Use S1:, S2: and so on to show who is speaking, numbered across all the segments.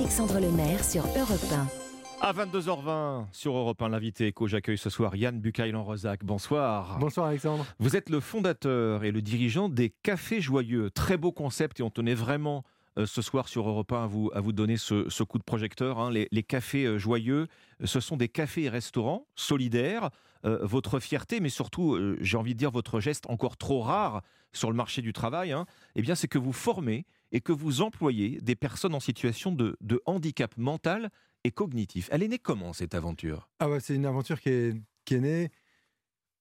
S1: Alexandre Lemaire sur Europe 1.
S2: À 22h20 sur Europe 1, l'invité éco, j'accueille ce soir Yann Bucaïlan-Rosac. Bonsoir.
S3: Bonsoir Alexandre.
S2: Vous êtes le fondateur et le dirigeant des Cafés Joyeux. Très beau concept et on tenait vraiment ce soir sur Europe 1 à vous, vous donner ce, coup de projecteur. Hein. Les, Cafés euh, Joyeux, ce sont des cafés et restaurants solidaires. Euh, votre fierté, mais surtout, j'ai envie de dire votre geste encore trop rare sur le marché du travail, hein, eh bien, c'est que vous formez et que vous employez des personnes en situation de, handicap mental et cognitif. Elle est née comment cette aventure?
S3: Ah ouais, c'est une aventure qui est, née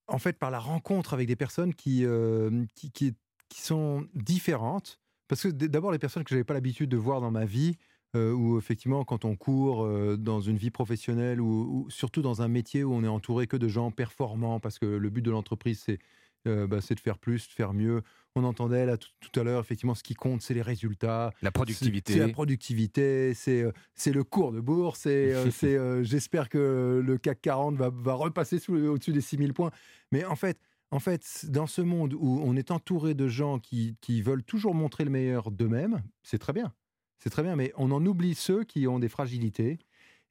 S3: en fait par la rencontre avec des personnes euh, qui, qui, sont différentes. Parce que d'abord, les personnes que je n'avais pas l'habitude de voir dans ma vie, euh, ou effectivement, quand on court euh, dans une vie professionnelle, ou, surtout dans un métier où on est entouré que de gens performants, parce que le but de l'entreprise, c'est euh, bah, c'est de faire plus, de faire mieux. On entendait là tout, à l'heure, effectivement, ce qui compte, c'est les résultats.
S2: La productivité.
S3: C'est la productivité, c'est euh, le cours de bourse, c'est euh, j'espère que le CAC 40 va, va repasser au-dessus des 6000 points. Mais en fait, en fait, dans ce monde où on est entouré de gens qui, qui veulent toujours montrer le meilleur d'eux-mêmes, c'est très bien. C'est très bien, mais on en oublie ceux qui ont des fragilités.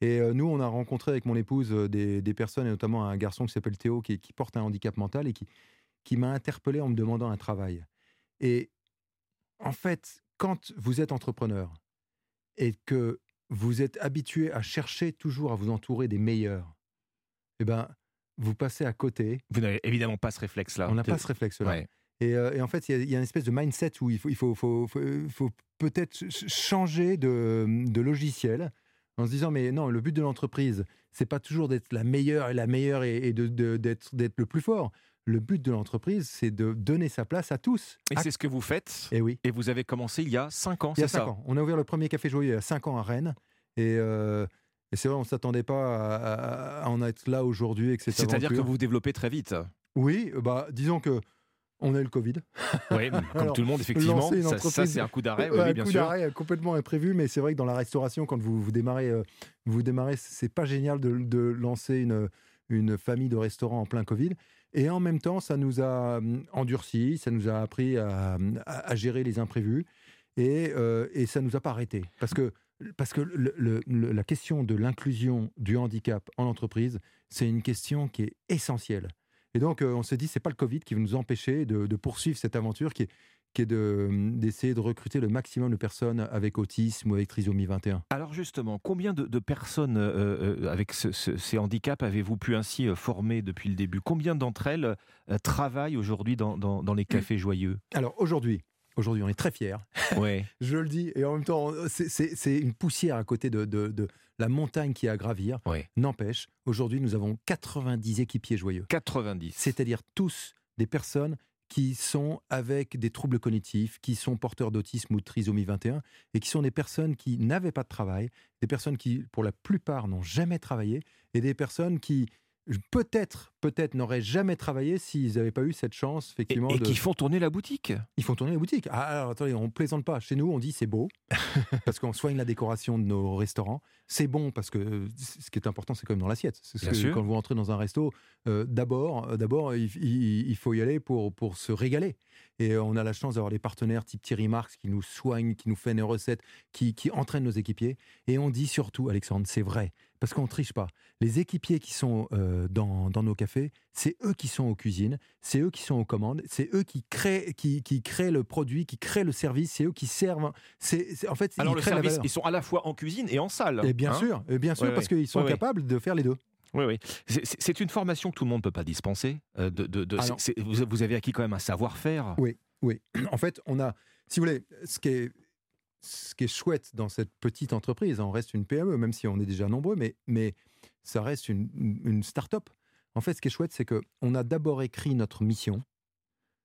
S3: Et nous, on a rencontré avec mon épouse des, des, personnes, et notamment un garçon qui s'appelle Théo, qui, qui, porte un handicap mental et qui, qui m'a interpellé en me demandant un travail. Et en fait, quand vous êtes entrepreneur et que vous êtes habitué à chercher toujours à vous entourer des meilleurs, eh ben, vous passez à côté.
S2: Vous n'avez évidemment pas ce réflexe-là.
S3: On n'a pas ce réflexe-là. Euh, et, en fait, il y, a une espèce de mindset où il faut, il faut, faut, faut, peut-être changer de, de, logiciel en se disant mais non, le but de l'entreprise, c'est pas toujours d'être la meilleure et la meilleure et, et d'être le plus fort le but de l'entreprise, c'est de donner sa place à tous.
S2: Et c'est ce que vous faites.
S3: Et oui.
S2: Et vous avez commencé il y a 5 ans,
S3: c'est ça Il y a 5 ans. On a ouvert le premier café joyeux il y a 5 ans à Rennes. Et, euh, c'est vrai, on ne s'attendait pas à, en être là aujourd'hui.
S2: C'est-à-dire que vous vous développez très vite.
S3: Oui, bah, disons que on a eu le Covid.
S2: Oui, comme tout le monde, effectivement. Ça, c'est un coup d'arrêt. Oui,
S3: un coup d'arrêt complètement imprévu, mais c'est vrai que dans la restauration, quand vous, vous démarrez, euh, vous démarrez, c'est pas génial de, de lancer une, une famille de restaurants en plein Covid. Et en même temps, ça nous a hum, endurci, ça nous a appris à, gérer les imprévus et, euh, et ça ne nous a pas arrêté. Parce que, parce que la question de l'inclusion du handicap en entreprise, c'est une question qui est essentielle. Et donc, euh, on s'est dit, c'est pas le Covid qui va nous empêcher de, de poursuivre cette aventure qui est, qui est d'essayer de, recruter le maximum de personnes avec autisme ou avec trisomie 21.
S2: Alors justement, combien de, personnes euh, euh, avec ces handicaps avez-vous pu ainsi former depuis le début? Combien d'entre elles travaillent aujourd'hui dans, dans, les cafés joyeux?
S3: Alors aujourd'hui, Aujourd'hui, on est très fiers.
S2: Ouais.
S3: je le dis. Et en même temps, c'est une poussière à côté de, de, de, la montagne qui est à gravir. N'empêche, aujourd'hui, nous avons 90 équipiers joyeux.
S2: 90.
S3: C'est-à-dire tous des personnes qui sont avec des troubles cognitifs, qui sont porteurs d'autisme ou de trisomie 21, et qui sont des personnes qui n'avaient pas de travail, des personnes qui, pour la plupart, n'ont jamais travaillé, et des personnes qui, peut-être, peut-être n'auraient jamais travaillé s'ils n'avaient pas eu cette chance, effectivement.
S2: Et, qui font tourner la boutique.
S3: Ils font tourner la boutique. Ah, alors attendez, on plaisante pas. Chez nous, on dit c'est beau, parce qu'on soigne la décoration de nos restaurants. C'est bon parce que ce qui est important, c'est quand même dans l'assiette. Quand vous entrez dans un resto, euh, d'abord, euh, d'abord, il, faut y aller pour, pour se régaler. Et on a la chance d'avoir des partenaires type Thierry Marx qui nous soignent, qui nous fait des recettes, qui, qui entraînent nos équipiers. Et on dit surtout, Alexandre, c'est vrai, parce qu'on ne triche pas. Les équipiers qui sont euh, dans, dans, nos cafés, c'est eux qui sont aux cuisines, c'est eux qui sont aux commandes, c'est eux qui créent, qui, qui, créent le produit, qui créent le service, c'est eux qui servent. C'est, en fait,
S2: Alors ils le service, ils sont à la fois en cuisine et en salle.
S3: Et bien hein sûr, et bien sûr, parce qu'ils sont capables de faire les deux.
S2: Oui, oui. C'est une formation que tout le monde ne peut pas dispenser. Euh, de, de, de ah vous, vous, avez acquis quand même un savoir-faire.
S3: Oui, oui. En fait, on a, si vous voulez, ce qui est ce qui est chouette dans cette petite entreprise, on reste une PME, même si on est déjà nombreux, mais, mais ça reste une, une start-up. En fait, ce qui est chouette, c'est qu'on a d'abord écrit notre mission.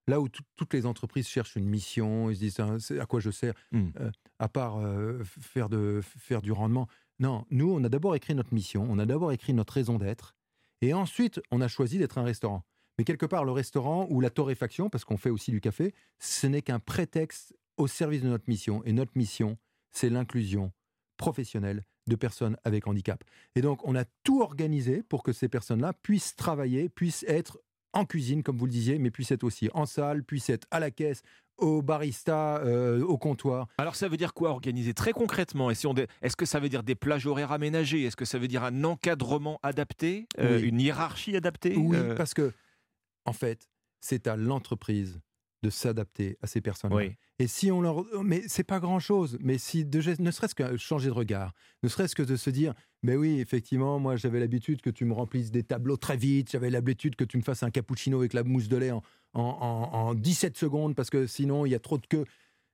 S3: Là où toutes les entreprises cherchent une mission, ils se disent hein, à quoi je sers, hmm. euh, à part euh, faire, de, faire du rendement. Non, nous, on a d'abord écrit notre mission, on a d'abord écrit notre raison d'être, et ensuite, on a choisi d'être un restaurant. Mais quelque part, le restaurant ou la torréfaction, parce qu'on fait aussi du café, ce n'est qu'un prétexte au service de notre mission. Et notre mission, c'est l'inclusion professionnelle de personnes avec handicap. Et donc, on a tout organisé pour que ces personnes-là puissent travailler, puissent être en cuisine, comme vous le disiez, mais puissent être aussi en salle, puissent être à la caisse, au barista, euh, au comptoir.
S2: Alors ça veut dire quoi organiser très concrètement? Est-ce que ça veut dire des plages horaires aménagées? Est-ce que ça veut dire un encadrement adapté euh, Une hiérarchie adaptée
S3: Oui, parce que, en fait, c'est à l'entreprise de s'adapter à ces personnes. Oui. Et si on leur, mais c'est pas grand chose, mais si de, ne serait-ce que changer de regard, ne serait-ce que de se dire, mais oui, effectivement, moi j'avais l'habitude que tu me remplisses des tableaux très vite, j'avais l'habitude que tu me fasses un cappuccino avec la mousse de lait en, en, 17 secondes parce que sinon il y a trop de queue.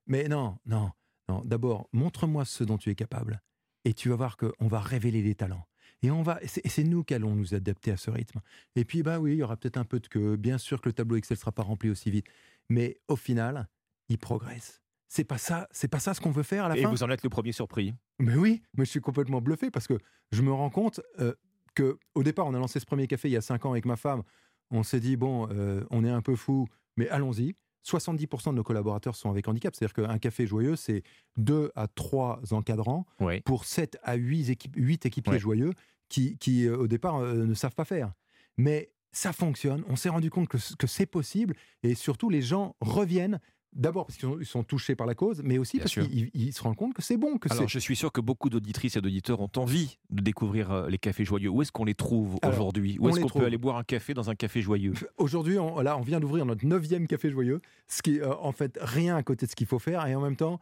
S3: Mais non, non, non. D'abord, montre-moi ce dont tu es capable et tu vas voir qu'on va révéler les talents. Et on va, c'est nous qui allons nous adapter à ce rythme. Et puis, bah oui, il y aura peut-être un peu de queue. Bien sûr que le tableau Excel ne sera pas rempli aussi vite. Mais au final, il progresse. C'est pas ça, c'est pas ça ce qu'on veut faire à la
S2: fin.
S3: Et
S2: vous en êtes le premier surpris.
S3: Mais oui, mais je suis complètement bluffé parce que je me rends compte euh, que au départ, on a lancé ce premier café il y a cinq ans avec ma femme. On s'est dit bon, euh, on est un peu fou, mais allons-y. 70% de nos collaborateurs sont avec handicap. C'est-à-dire qu'un café joyeux, c'est 2 à 3 encadrants pour 7 à 8, équipe, 8 équipiers joyeux qui, qui euh, au départ, ne savent pas faire. Mais ça fonctionne. On s'est rendu compte que, c'est possible et surtout les gens reviennent. D'abord parce qu'ils sont, touchés par la cause, mais aussi parce qu'ils se rendent compte que c'est bon. Que
S2: Alors, je suis sûr que beaucoup d'auditrices et d'auditeurs ont envie de découvrir euh, les cafés joyeux. Où est-ce qu'on les trouve aujourd'hui? Où est-ce qu'on peut aller boire un café dans un café joyeux?
S3: Aujourd'hui, on, là, on vient d'ouvrir notre neuvième café joyeux, ce qui, euh, en fait, rien à côté de ce qu'il faut faire, et en même temps,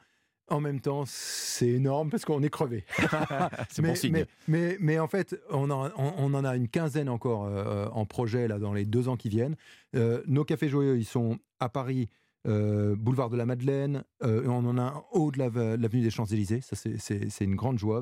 S3: en même temps, c'est énorme parce qu'on est crevé.
S2: c'est bon signe.
S3: Mais, mais, en fait, on, on, en a une quinzaine encore euh, en projet là, dans les deux ans qui viennent. Euh, nos cafés joyeux, ils sont à Paris, euh, boulevard de la Madeleine. on en a un haut de l'avenue des Champs-Élysées. Ça, c'est une grande joie.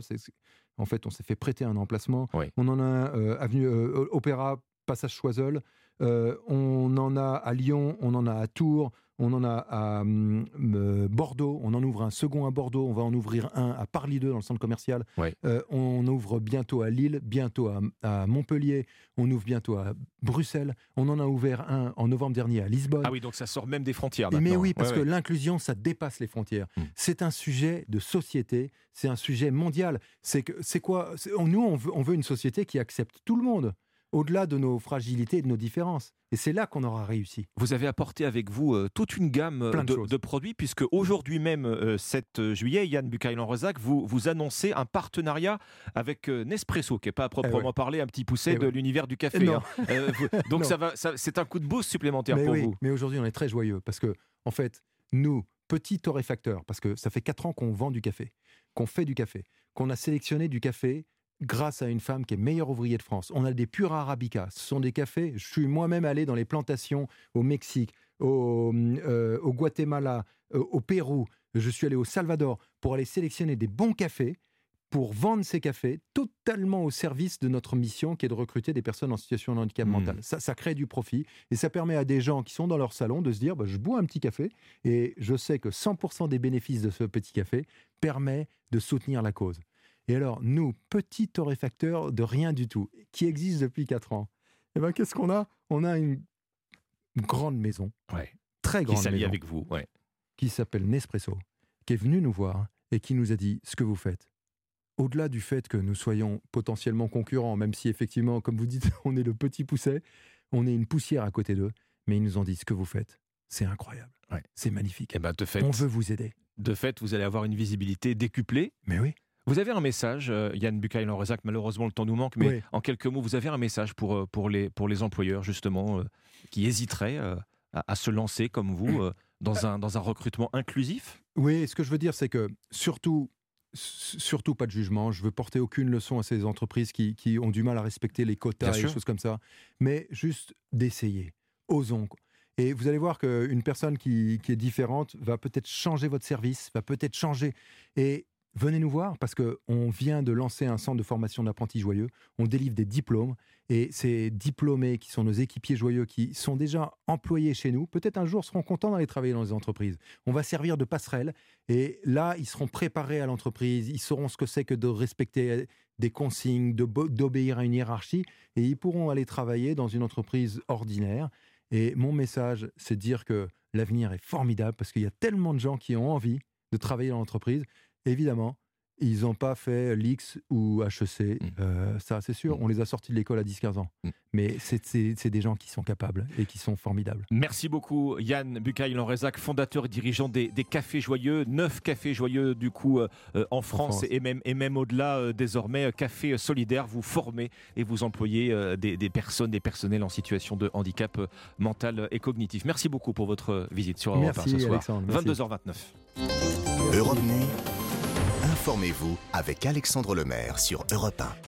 S3: En fait, on s'est fait prêter un emplacement. On en a un avenue Opéra, passage Choiseul. On en a à Lyon, on en a à Tours, on en a à hum, euh, Bordeaux, on en ouvre un second à Bordeaux, on va en ouvrir un à Parly 2 dans le centre commercial. Euh, on ouvre bientôt à Lille, bientôt à, Montpellier, on ouvre bientôt à Bruxelles. On en a ouvert un en novembre dernier à Lisbonne.
S2: Ah oui, donc ça sort même des frontières.
S3: Mais oui, parce que l'inclusion, ça dépasse les frontières. Hmm. C'est un sujet de société, c'est un sujet mondial. C'est quoi? Nous, on veut, on veut une société qui accepte tout le monde au-delà de nos fragilités et de nos différences. Et c'est là qu'on aura réussi.
S2: Vous avez apporté avec vous euh, toute une gamme euh, de, produits, puisque aujourd'hui même, 7 euh, juillet, Yann Bucaille-Lanrezac, vous, vous annoncez un partenariat avec Nespresso, qui n'est pas à proprement eh parler un petit pousset eh de l'univers du café. Hein. donc ça va, c'est un coup de boost supplémentaire pour vous.
S3: Mais aujourd'hui, on est très joyeux, parce que, en fait, nous, petits torréfacteurs, parce que ça fait 4 ans qu'on vend du café, qu'on fait du café, qu'on a sélectionné du café grâce à une femme qui est meilleure ouvrier de France. On a des Pura Arabica. Ce sont des cafés. Je suis moi-même allé dans les plantations au Mexique, au, euh, Guatemala, euh, au Pérou. Je suis allé au Salvador pour aller sélectionner des bons cafés pour vendre ces cafés totalement au service de notre mission qui est de recruter des personnes en situation de handicap mmh. mental. Ça, ça crée du profit et ça permet à des gens qui sont dans leur salon de se dire bah, je bois un petit café et je sais que 100% des bénéfices de ce petit café permet de soutenir la cause. Et alors, nous, petits torréfacteurs de rien du tout, qui existent depuis 4 ans, eh ben, qu'est-ce qu'on a? On a une grande maison, très grande
S2: qui
S3: maison,
S2: avec vous,
S3: qui s'appelle Nespresso, qui est venue nous voir et qui nous a dit ce que vous faites. Au-delà du fait que nous soyons potentiellement concurrents, même si effectivement, comme vous dites, on est le petit pousset, on est une poussière à côté d'eux, mais ils nous ont dit ce que vous faites, c'est incroyable, c'est magnifique.
S2: Et eh ben, de fait,
S3: on veut vous aider.
S2: De fait, vous allez avoir une visibilité décuplée.
S3: Mais oui.
S2: Vous avez un message, euh, Yann bucaille Rezac, malheureusement le temps nous manque, mais en quelques mots, vous avez un message pour, euh, pour, les, pour les employeurs, justement, euh, qui hésiteraient à, se lancer comme vous dans, un, dans un recrutement inclusif?
S3: Oui, ce que je veux dire, c'est que surtout, surtout pas de jugement. Je veux porter aucune leçon à ces entreprises qui, qui ont du mal à respecter les quotas et des choses comme ça, mais juste d'essayer. Osons. Et vous allez voir qu'une personne qui, qui, est différente va peut-être changer votre service, va peut-être changer. Et venez nous voir parce qu'on vient de lancer un centre de formation d'apprentis joyeux. On délivre des diplômes et ces diplômés qui sont nos équipiers joyeux, qui sont déjà employés chez nous, peut-être un jour seront contents d'aller travailler dans les entreprises. On va servir de passerelle et là, ils seront préparés à l'entreprise, ils sauront ce que c'est que de respecter des consignes, d'obéir à une hiérarchie et ils pourront aller travailler dans une entreprise ordinaire. Et mon message, c'est de dire que l'avenir est formidable parce qu'il y a tellement de gens qui ont envie de travailler dans l'entreprise évidemment, ils n'ont pas fait l'X ou HEC,
S2: Mm.
S3: euh, ça c'est sûr.
S2: Mm.
S3: On les a sortis de l'école à 10-15 ans.
S2: Mm.
S3: Mais c'est- des gens qui sont capables et qui sont formidables.
S2: Merci beaucoup Yann Bucaille-Lanrezac, fondateur et dirigeant des, des Cafés Joyeux, neuf Cafés Joyeux du coup euh, euh, en, France,
S3: France.
S2: et même, et même au-delà euh, désormais. Café Solidaire, vous formez et vous employez euh, des, des personnes, des personnels en situation de handicap euh, mental et cognitif. Merci beaucoup pour votre visite sur Europe 1
S3: Merci
S2: ce soir.
S3: Alexandre. merci.
S2: 22h29.
S4: Europe informez-vous avec Alexandre Lemaire sur Europe 1.